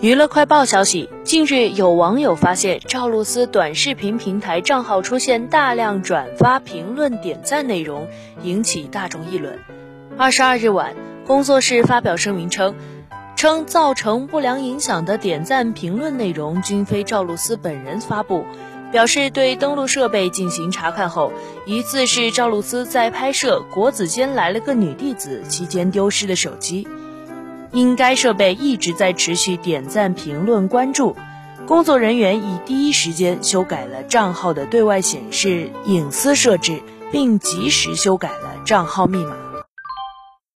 娱乐快报消息，近日有网友发现赵露思短视频平台账号出现大量转发、评论、点赞内容，引起大众议论。二十二日晚，工作室发表声明称，称造成不良影响的点赞、评论内容均非赵露思本人发布，表示对登录设备进行查看后，疑似是赵露思在拍摄《国子监来了个女弟子》期间丢失的手机。因该设备一直在持续点赞、评论、关注，工作人员已第一时间修改了账号的对外显示隐私设置，并及时修改了账号密码。